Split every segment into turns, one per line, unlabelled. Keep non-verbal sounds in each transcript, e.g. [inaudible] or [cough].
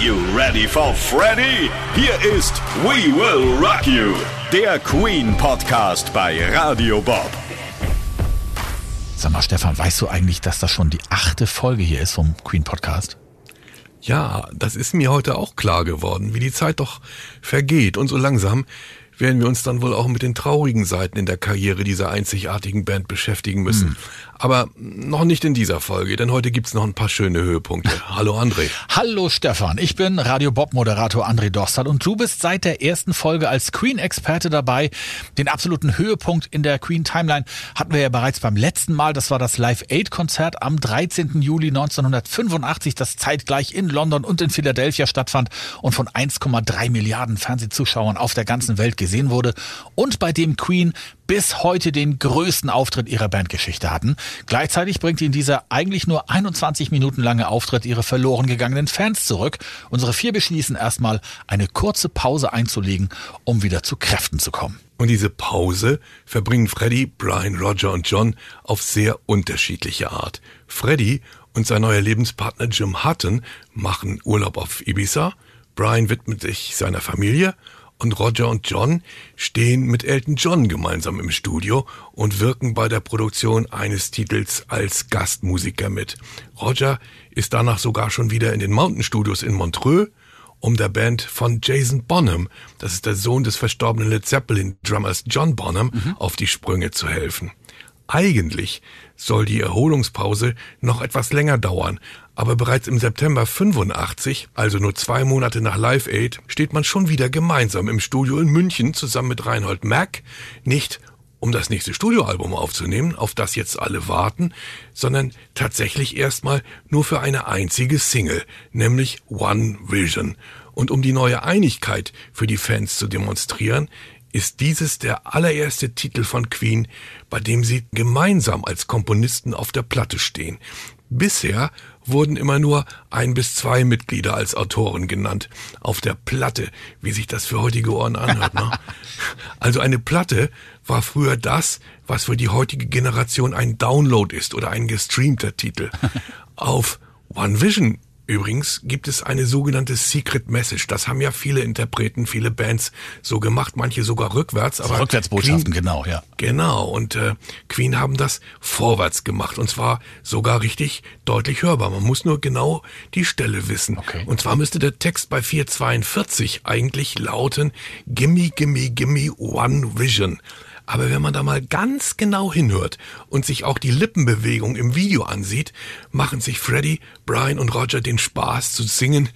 you ready for Freddy? Hier ist We Will Rock You, der Queen Podcast bei Radio Bob.
Sag mal, Stefan, weißt du eigentlich, dass das schon die achte Folge hier ist vom Queen Podcast?
Ja, das ist mir heute auch klar geworden, wie die Zeit doch vergeht und so langsam werden wir uns dann wohl auch mit den traurigen Seiten in der Karriere dieser einzigartigen Band beschäftigen müssen. Hm. Aber noch nicht in dieser Folge, denn heute gibt's noch ein paar schöne Höhepunkte. [laughs] Hallo André.
Hallo Stefan, ich bin Radio Bob Moderator André Dostal und du bist seit der ersten Folge als Queen-Experte dabei. Den absoluten Höhepunkt in der Queen Timeline hatten wir ja bereits beim letzten Mal. Das war das Live Aid Konzert am 13. Juli 1985, das zeitgleich in London und in Philadelphia stattfand und von 1,3 Milliarden Fernsehzuschauern auf der ganzen Welt gesehen wurde und bei dem Queen bis heute den größten Auftritt ihrer Bandgeschichte hatten. Gleichzeitig bringt ihnen dieser eigentlich nur 21 Minuten lange Auftritt ihre verloren gegangenen Fans zurück. Unsere vier beschließen erstmal eine kurze Pause einzulegen, um wieder zu Kräften zu kommen.
Und diese Pause verbringen Freddy, Brian, Roger und John auf sehr unterschiedliche Art. Freddy und sein neuer Lebenspartner Jim Hutton machen Urlaub auf Ibiza. Brian widmet sich seiner Familie und Roger und John stehen mit Elton John gemeinsam im Studio und wirken bei der Produktion eines Titels als Gastmusiker mit. Roger ist danach sogar schon wieder in den Mountain Studios in Montreux, um der Band von Jason Bonham, das ist der Sohn des verstorbenen Led Zeppelin Drummers John Bonham, mhm. auf die Sprünge zu helfen. Eigentlich soll die Erholungspause noch etwas länger dauern, aber bereits im September 85, also nur zwei Monate nach Live Aid, steht man schon wieder gemeinsam im Studio in München zusammen mit Reinhold Mack, nicht um das nächste Studioalbum aufzunehmen, auf das jetzt alle warten, sondern tatsächlich erstmal nur für eine einzige Single, nämlich One Vision. Und um die neue Einigkeit für die Fans zu demonstrieren, ist dieses der allererste Titel von Queen, bei dem sie gemeinsam als Komponisten auf der Platte stehen. Bisher wurden immer nur ein bis zwei Mitglieder als Autoren genannt. Auf der Platte, wie sich das für heutige Ohren anhört. Ne? [laughs] Also eine Platte war früher das, was für die heutige Generation ein Download ist oder ein gestreamter Titel. [laughs] Auf One Vision Übrigens gibt es eine sogenannte Secret Message. Das haben ja viele Interpreten, viele Bands so gemacht, manche sogar rückwärts.
Aber Rückwärtsbotschaften, Queen, genau, ja.
Genau, und äh, Queen haben das vorwärts gemacht und zwar sogar richtig deutlich hörbar. Man muss nur genau die Stelle wissen. Okay. Und zwar müsste der Text bei 442 eigentlich lauten Gimme, gimme, gimme one vision. Aber wenn man da mal ganz genau hinhört und sich auch die Lippenbewegung im Video ansieht, machen sich Freddy, Brian und Roger den Spaß zu singen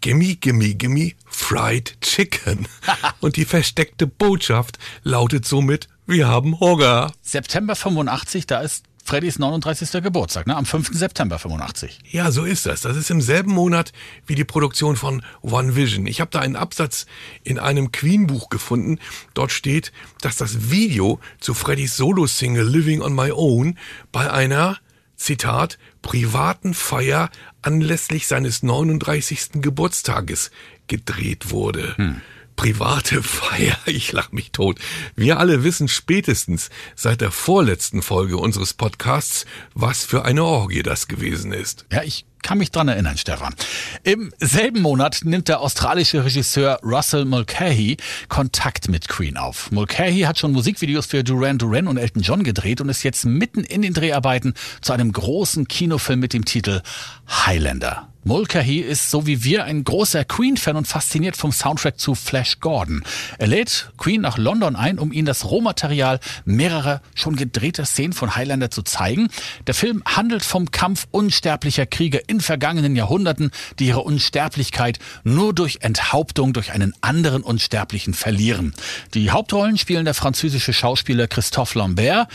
Gimme, gimme, gimme Fried Chicken. [laughs] und die versteckte Botschaft lautet somit, wir haben Hunger.
September 85, da ist Freddys 39. Geburtstag, ne? am 5. September 85.
Ja, so ist das. Das ist im selben Monat wie die Produktion von One Vision. Ich habe da einen Absatz in einem Queen-Buch gefunden. Dort steht, dass das Video zu Freddys Solo-Single Living on My Own bei einer, Zitat, privaten Feier anlässlich seines 39. Geburtstages gedreht wurde. Hm private Feier. Ich lach mich tot. Wir alle wissen spätestens seit der vorletzten Folge unseres Podcasts, was für eine Orgie das gewesen ist.
Ja, ich kann mich dran erinnern, Stefan. Im selben Monat nimmt der australische Regisseur Russell Mulcahy Kontakt mit Queen auf. Mulcahy hat schon Musikvideos für Duran Duran und Elton John gedreht und ist jetzt mitten in den Dreharbeiten zu einem großen Kinofilm mit dem Titel Highlander. Mulcahy ist so wie wir ein großer Queen-Fan und fasziniert vom Soundtrack zu Flash Gordon. Er lädt Queen nach London ein, um ihnen das Rohmaterial mehrerer schon gedrehter Szenen von Highlander zu zeigen. Der Film handelt vom Kampf unsterblicher Krieger in vergangenen Jahrhunderten, die ihre Unsterblichkeit nur durch Enthauptung durch einen anderen Unsterblichen verlieren. Die Hauptrollen spielen der französische Schauspieler Christophe Lambert,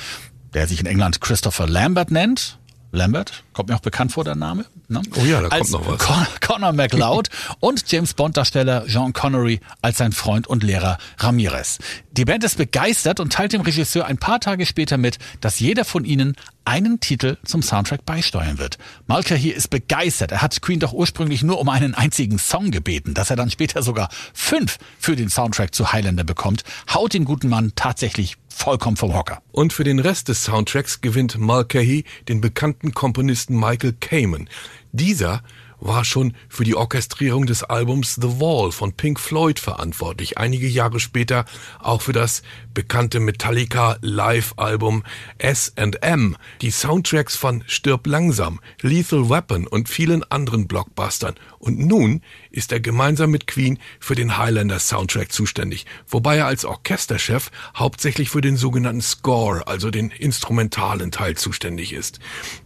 der sich in England Christopher Lambert nennt, Lambert, kommt mir auch bekannt vor der Name.
Ne? Oh ja, da als kommt noch was.
Con Connor McLeod [laughs] und James Bond-Darsteller Jean Connery als sein Freund und Lehrer Ramirez. Die Band ist begeistert und teilt dem Regisseur ein paar Tage später mit, dass jeder von ihnen einen Titel zum Soundtrack beisteuern wird. Malka hier ist begeistert. Er hat Queen doch ursprünglich nur um einen einzigen Song gebeten, dass er dann später sogar fünf für den Soundtrack zu Highlander bekommt, haut den guten Mann tatsächlich vollkommen vom Hocker.
Und für den Rest des Soundtracks gewinnt Mulcahy den bekannten Komponisten Michael Kamen. Dieser war schon für die Orchestrierung des Albums The Wall von Pink Floyd verantwortlich. Einige Jahre später auch für das bekannte Metallica Live-Album S&M, die Soundtracks von Stirb langsam, Lethal Weapon und vielen anderen Blockbustern. Und nun ist er gemeinsam mit Queen für den Highlander Soundtrack zuständig, wobei er als Orchesterchef hauptsächlich für den sogenannten Score, also den instrumentalen Teil zuständig ist.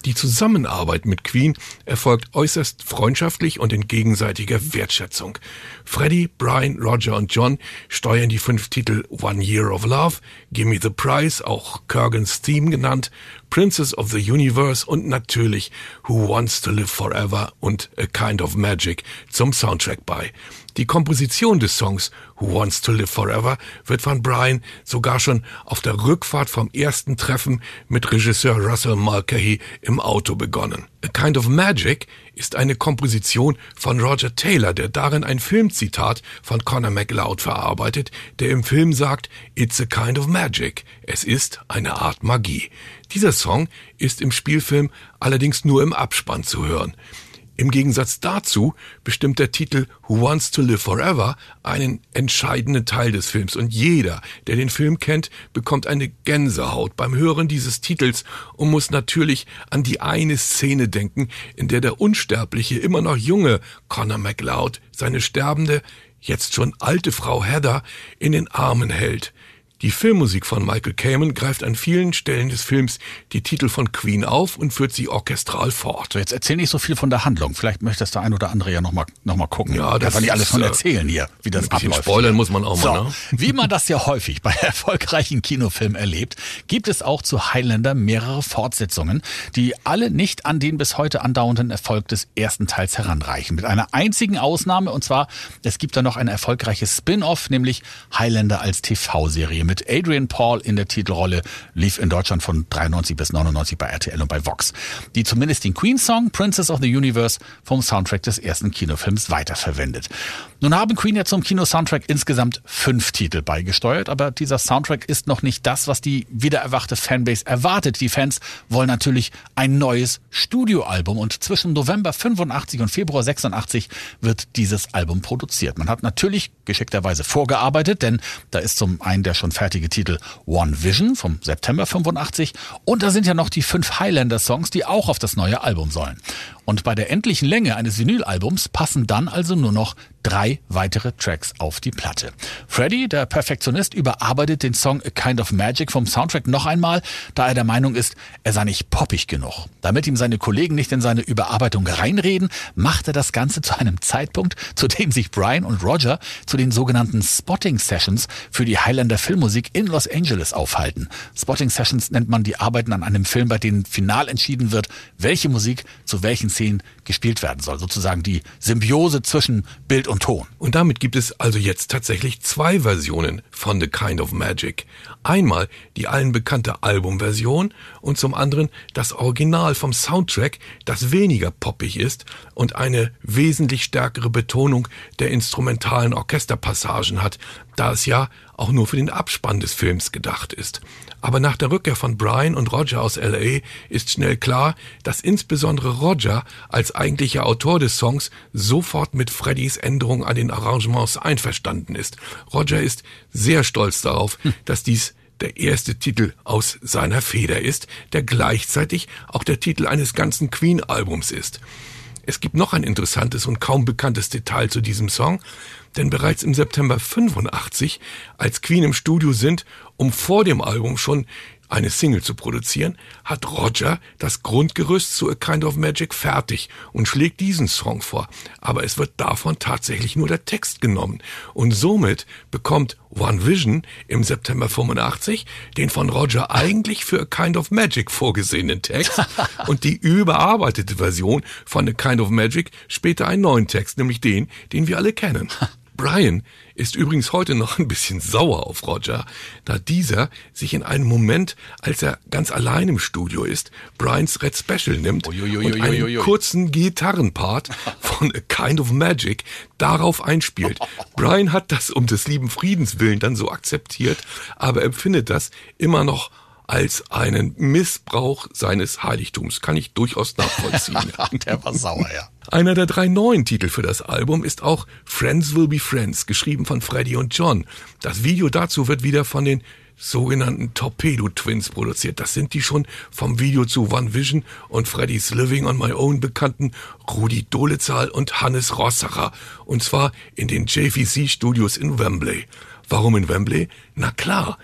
Die Zusammenarbeit mit Queen erfolgt äußerst freundschaftlich und in gegenseitiger Wertschätzung. Freddie, Brian, Roger und John steuern die fünf Titel One Year of Love, Gimme the Prize, auch Kurgan's Theme genannt, Princess of the Universe und natürlich Who Wants to Live Forever und A Kind of Magic zum Soundtrack bei. Die Komposition des Songs Who Wants to Live Forever wird von Brian sogar schon auf der Rückfahrt vom ersten Treffen mit Regisseur Russell Mulcahy im Auto begonnen. A Kind of Magic ist eine Komposition von Roger Taylor, der darin ein Filmzitat von Conor McLeod verarbeitet, der im Film sagt, It's a kind of magic. Es ist eine Art Magie. Dieser Song ist im Spielfilm allerdings nur im Abspann zu hören. Im Gegensatz dazu bestimmt der Titel Who Wants to Live Forever einen entscheidenden Teil des Films und jeder, der den Film kennt, bekommt eine Gänsehaut beim Hören dieses Titels und muss natürlich an die eine Szene denken, in der der unsterbliche, immer noch junge Connor MacLeod seine sterbende, jetzt schon alte Frau Heather in den Armen hält. Die Filmmusik von Michael Kamen greift an vielen Stellen des Films die Titel von Queen auf und führt sie orchestral fort.
So, jetzt erzähl nicht so viel von der Handlung. Vielleicht möchtest der ein oder andere ja nochmal noch mal gucken.
Ja, das
Kann nicht alles von
äh,
erzählen hier, wie das
Ein
abläuft.
spoilern muss man auch
So,
mal, ne?
wie man das ja häufig bei [laughs] erfolgreichen Kinofilmen erlebt, gibt es auch zu Highlander mehrere Fortsetzungen, die alle nicht an den bis heute andauernden Erfolg des ersten Teils heranreichen. Mit einer einzigen Ausnahme, und zwar, es gibt da noch ein erfolgreiches Spin-off, nämlich Highlander als TV-Serie mit Adrian Paul in der Titelrolle, lief in Deutschland von 93 bis 99 bei RTL und bei Vox, die zumindest den Queen-Song Princess of the Universe vom Soundtrack des ersten Kinofilms weiterverwendet. Nun haben Queen ja zum Kinosoundtrack insgesamt fünf Titel beigesteuert, aber dieser Soundtrack ist noch nicht das, was die wiedererwachte Fanbase erwartet. Die Fans wollen natürlich ein neues Studioalbum und zwischen November 85 und Februar 86 wird dieses Album produziert. Man hat natürlich geschickterweise vorgearbeitet, denn da ist zum einen der schon fertige Titel One Vision vom September 85 und da sind ja noch die fünf Highlander-Songs, die auch auf das neue Album sollen. Und bei der endlichen Länge eines Vinylalbums passen dann also nur noch drei weitere Tracks auf die Platte. Freddy, der Perfektionist, überarbeitet den Song A Kind of Magic vom Soundtrack noch einmal, da er der Meinung ist, er sei nicht poppig genug. Damit ihm seine Kollegen nicht in seine Überarbeitung reinreden, macht er das Ganze zu einem Zeitpunkt, zu dem sich Brian und Roger zu den sogenannten Spotting Sessions für die Highlander Filmmusik in Los Angeles aufhalten. Spotting Sessions nennt man die Arbeiten an einem Film, bei denen final entschieden wird, welche Musik zu welchen Szenen gespielt werden soll. Sozusagen die Symbiose zwischen Bild und Ton.
Und damit gibt es also jetzt tatsächlich zwei Versionen von The Kind of Magic. Einmal die allen bekannte Albumversion und zum anderen das Original vom Soundtrack, das weniger poppig ist und eine wesentlich stärkere Betonung der instrumentalen Orchesterpassagen hat, da es ja auch nur für den Abspann des Films gedacht ist. Aber nach der Rückkehr von Brian und Roger aus LA ist schnell klar, dass insbesondere Roger als eigentlicher Autor des Songs sofort mit Freddys Änderung an den Arrangements einverstanden ist. Roger ist sehr stolz darauf, dass dies der erste Titel aus seiner Feder ist, der gleichzeitig auch der Titel eines ganzen Queen-Albums ist. Es gibt noch ein interessantes und kaum bekanntes Detail zu diesem Song, denn bereits im September 85, als Queen im Studio sind, um vor dem Album schon eine Single zu produzieren, hat Roger das Grundgerüst zu A Kind of Magic fertig und schlägt diesen Song vor. Aber es wird davon tatsächlich nur der Text genommen. Und somit bekommt One Vision im September 85 den von Roger eigentlich für A Kind of Magic vorgesehenen Text [laughs] und die überarbeitete Version von A Kind of Magic später einen neuen Text, nämlich den, den wir alle kennen. [laughs] Brian ist übrigens heute noch ein bisschen sauer auf Roger, da dieser sich in einem Moment, als er ganz allein im Studio ist, Brians Red Special nimmt
Uiuiuiui.
und einen kurzen Gitarrenpart von A Kind of Magic darauf einspielt. [laughs] Brian hat das um des lieben Friedens willen dann so akzeptiert, aber empfindet das immer noch als einen Missbrauch seines Heiligtums. Kann ich durchaus nachvollziehen. [laughs]
der war sauer, ja.
Einer der drei neuen Titel für das Album ist auch Friends Will Be Friends, geschrieben von Freddie und John. Das Video dazu wird wieder von den sogenannten Torpedo Twins produziert. Das sind die schon vom Video zu One Vision und Freddy's Living on My Own bekannten Rudi Dolezahl und Hannes Rossacher. Und zwar in den JVC Studios in Wembley. Warum in Wembley? Na klar,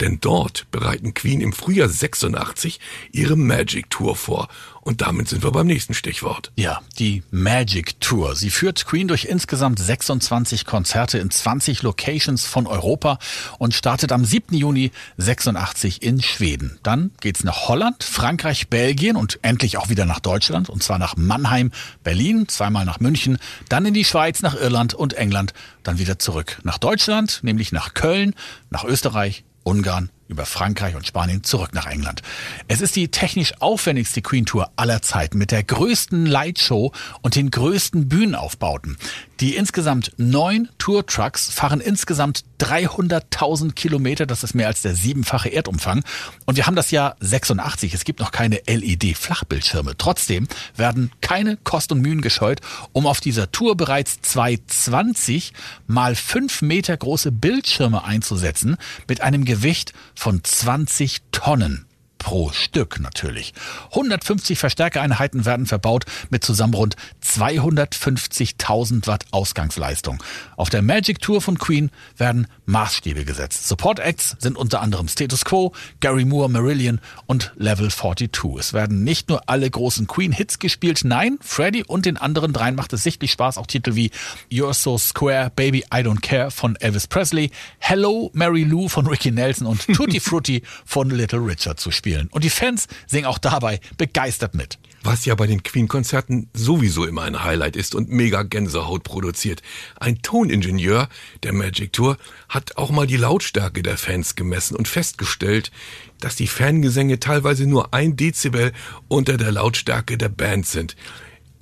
denn dort bereiten Queen im Frühjahr 86 ihre Magic Tour vor. Und damit sind wir beim nächsten Stichwort.
Ja, die Magic Tour. Sie führt Queen durch insgesamt 26 Konzerte in 20 Locations von Europa und startet am 7. Juni 86 in Schweden. Dann geht's nach Holland, Frankreich, Belgien und endlich auch wieder nach Deutschland. Und zwar nach Mannheim, Berlin, zweimal nach München, dann in die Schweiz, nach Irland und England, dann wieder zurück nach Deutschland, nämlich nach Köln, nach Österreich, Ungarn, über Frankreich und Spanien zurück nach England. Es ist die technisch aufwendigste Queen Tour aller Zeiten mit der größten Lightshow und den größten Bühnenaufbauten. Die insgesamt neun Tour-Trucks fahren insgesamt 300.000 Kilometer. Das ist mehr als der siebenfache Erdumfang. Und wir haben das Jahr 86. Es gibt noch keine LED-Flachbildschirme. Trotzdem werden keine Kosten und Mühen gescheut, um auf dieser Tour bereits 220 mal 5 Meter große Bildschirme einzusetzen mit einem Gewicht von 20 Tonnen pro Stück natürlich. 150 Verstärkereinheiten werden verbaut mit zusammen rund 250.000 Watt Ausgangsleistung. Auf der Magic Tour von Queen werden Maßstäbe gesetzt. Support Acts sind unter anderem Status Quo, Gary Moore, Marillion und Level 42. Es werden nicht nur alle großen Queen-Hits gespielt, nein, Freddie und den anderen dreien macht es sichtlich Spaß, auch Titel wie You're So Square, Baby I Don't Care von Elvis Presley, Hello Mary Lou von Ricky Nelson und [laughs] Tutti Frutti von Little Richard zu spielen. Und die Fans singen auch dabei begeistert mit
was ja bei den Queen-Konzerten sowieso immer ein Highlight ist und mega Gänsehaut produziert. Ein Toningenieur der Magic Tour hat auch mal die Lautstärke der Fans gemessen und festgestellt, dass die Fangesänge teilweise nur ein Dezibel unter der Lautstärke der Band sind.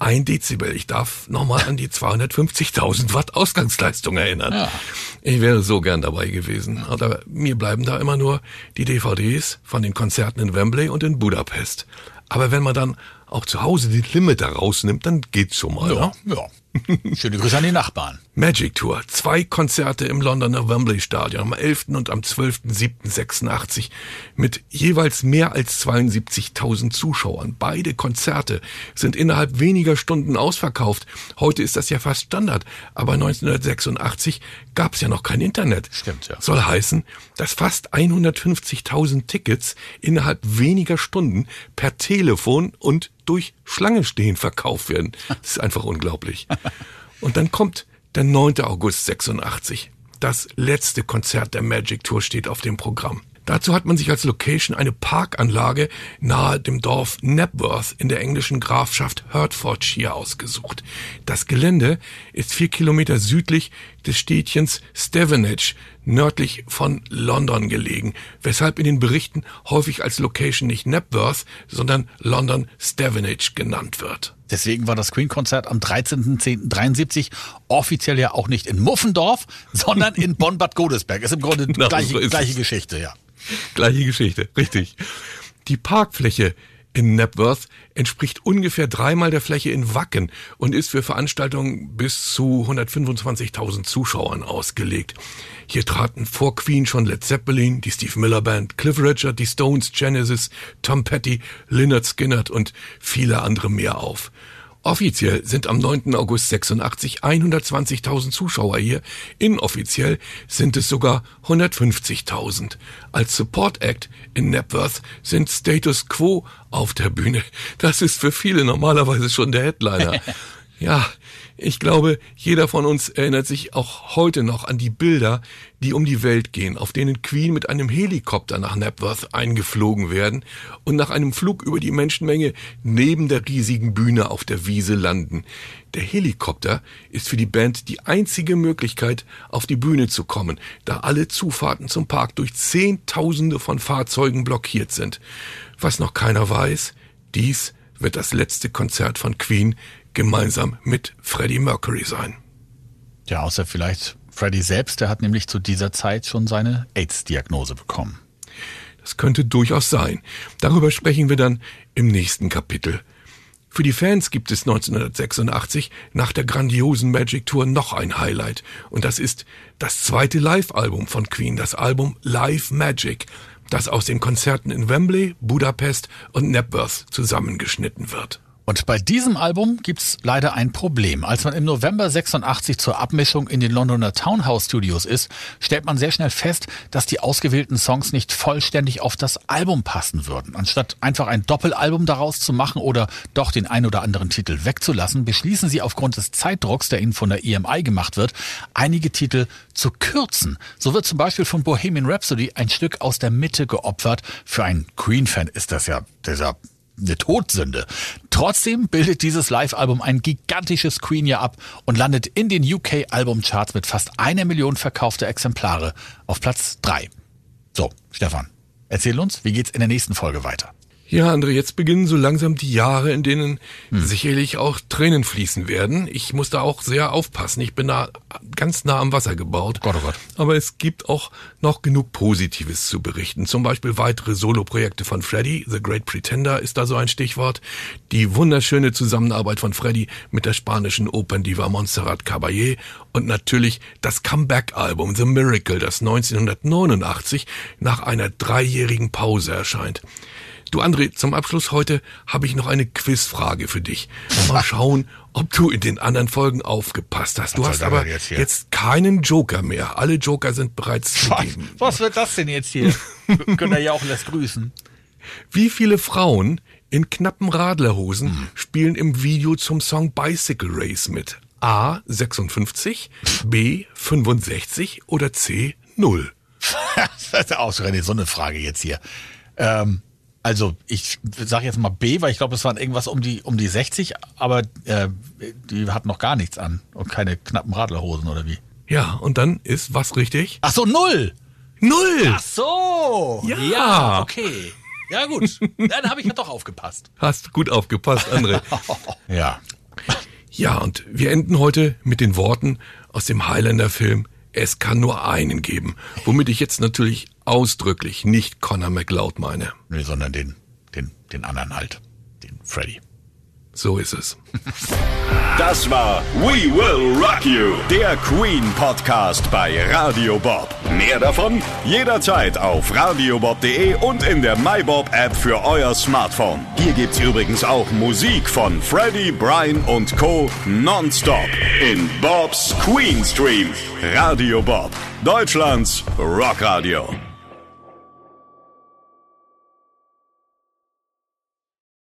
Ein Dezibel. Ich darf nochmal an die 250.000 Watt Ausgangsleistung erinnern. Ja. Ich wäre so gern dabei gewesen. Aber mir bleiben da immer nur die DVDs von den Konzerten in Wembley und in Budapest. Aber wenn man dann auch zu Hause den Limiter rausnimmt, dann geht's schon mal.
Ja, ne? ja. Schöne Grüße an die Nachbarn.
Magic Tour. Zwei Konzerte im Londoner Wembley Stadion am 11. und am 12.07.86 mit jeweils mehr als 72.000 Zuschauern. Beide Konzerte sind innerhalb weniger Stunden ausverkauft. Heute ist das ja fast Standard, aber 1986 gab es ja noch kein Internet.
Stimmt, ja.
Soll heißen, dass fast 150.000 Tickets innerhalb weniger Stunden per Telefon und durch Schlange stehen verkauft werden. Das ist einfach unglaublich. [laughs] Und dann kommt der 9. August 86. Das letzte Konzert der Magic Tour steht auf dem Programm. Dazu hat man sich als Location eine Parkanlage nahe dem Dorf Knapworth in der englischen Grafschaft Hertfordshire ausgesucht. Das Gelände ist vier Kilometer südlich des Städtchens Stevenage, nördlich von London gelegen, weshalb in den Berichten häufig als Location nicht Knapworth, sondern London Stevenage genannt wird.
Deswegen war das Queen-Konzert am 13.10.73 offiziell ja auch nicht in Muffendorf, sondern in Bonn-Bad Godesberg. Ist im Grunde [laughs] die gleiche, so gleiche Geschichte, ja.
Gleiche Geschichte, richtig. Die Parkfläche in Knapworth entspricht ungefähr dreimal der Fläche in Wacken und ist für Veranstaltungen bis zu 125.000 Zuschauern ausgelegt. Hier traten vor Queen schon Led Zeppelin, die Steve Miller Band, Cliff Richard, die Stones, Genesis, Tom Petty, Lynyrd Skynyrd und viele andere mehr auf. Offiziell sind am 9. August 86 120.000 Zuschauer hier, inoffiziell sind es sogar 150.000. Als Support Act in Napworth sind Status Quo auf der Bühne. Das ist für viele normalerweise schon der Headliner. [laughs] Ja, ich glaube, jeder von uns erinnert sich auch heute noch an die Bilder, die um die Welt gehen, auf denen Queen mit einem Helikopter nach Napworth eingeflogen werden und nach einem Flug über die Menschenmenge neben der riesigen Bühne auf der Wiese landen. Der Helikopter ist für die Band die einzige Möglichkeit, auf die Bühne zu kommen, da alle Zufahrten zum Park durch Zehntausende von Fahrzeugen blockiert sind. Was noch keiner weiß, dies wird das letzte Konzert von Queen gemeinsam mit Freddie Mercury sein.
Ja, außer vielleicht Freddie selbst, der hat nämlich zu dieser Zeit schon seine AIDS-Diagnose bekommen.
Das könnte durchaus sein. Darüber sprechen wir dann im nächsten Kapitel. Für die Fans gibt es 1986 nach der grandiosen Magic Tour noch ein Highlight. Und das ist das zweite Live-Album von Queen, das Album Live Magic, das aus den Konzerten in Wembley, Budapest und Knapworth zusammengeschnitten wird.
Und bei diesem Album gibt's leider ein Problem. Als man im November 86 zur Abmischung in den Londoner Townhouse Studios ist, stellt man sehr schnell fest, dass die ausgewählten Songs nicht vollständig auf das Album passen würden. Anstatt einfach ein Doppelalbum daraus zu machen oder doch den ein oder anderen Titel wegzulassen, beschließen sie aufgrund des Zeitdrucks, der ihnen von der EMI gemacht wird, einige Titel zu kürzen. So wird zum Beispiel von Bohemian Rhapsody ein Stück aus der Mitte geopfert. Für einen Queen-Fan ist das ja, dieser eine Todsünde. Trotzdem bildet dieses Live-Album ein gigantisches Queen-Jahr ab und landet in den UK-Albumcharts mit fast einer Million verkaufter Exemplare auf Platz drei. So, Stefan, erzähl uns, wie geht's in der nächsten Folge weiter?
Ja, André, jetzt beginnen so langsam die Jahre, in denen hm. sicherlich auch Tränen fließen werden. Ich muss da auch sehr aufpassen. Ich bin da ganz nah am Wasser gebaut.
Gott, oh Gott.
Aber es gibt auch noch genug Positives zu berichten. Zum Beispiel weitere Soloprojekte von Freddy. The Great Pretender ist da so ein Stichwort. Die wunderschöne Zusammenarbeit von Freddy mit der spanischen Operndiva Montserrat Caballé und natürlich das Comeback-Album The Miracle, das 1989 nach einer dreijährigen Pause erscheint. Du André, zum Abschluss heute habe ich noch eine Quizfrage für dich. Mal schauen, ob du in den anderen Folgen aufgepasst hast. Du hast aber jetzt, jetzt, keinen Joker mehr. Alle Joker sind bereits
gegeben. Was wird das denn jetzt hier? Können wir ja auch lässt grüßen.
Wie viele Frauen in knappen Radlerhosen hm. spielen im Video zum Song Bicycle Race mit? A 56, B 65 oder C 0? [laughs]
das ist auch so eine Frage jetzt hier. Ähm, also ich sage jetzt mal B, weil ich glaube, es waren irgendwas um die um die 60, aber äh, die hat noch gar nichts an und keine knappen Radlerhosen oder wie?
Ja, und dann ist was richtig?
Ach so, null.
Null.
Ach so. Ja, ja okay. Ja gut, dann habe ich ja doch aufgepasst.
Hast gut aufgepasst, André. [laughs]
ja.
Ja, und wir enden heute mit den Worten aus dem Highlander-Film Es kann nur einen geben, womit ich jetzt natürlich ausdrücklich nicht Connor McLeod meine.
Nee, sondern den, den, den anderen halt. Den Freddy.
So ist es. [laughs]
Das war We Will Rock You, der Queen Podcast bei Radio Bob. Mehr davon jederzeit auf radiobob.de und in der MyBob App für euer Smartphone. Hier gibt's übrigens auch Musik von Freddy, Brian und Co. nonstop in Bobs Queen Stream. Radio Bob, Deutschlands Rockradio.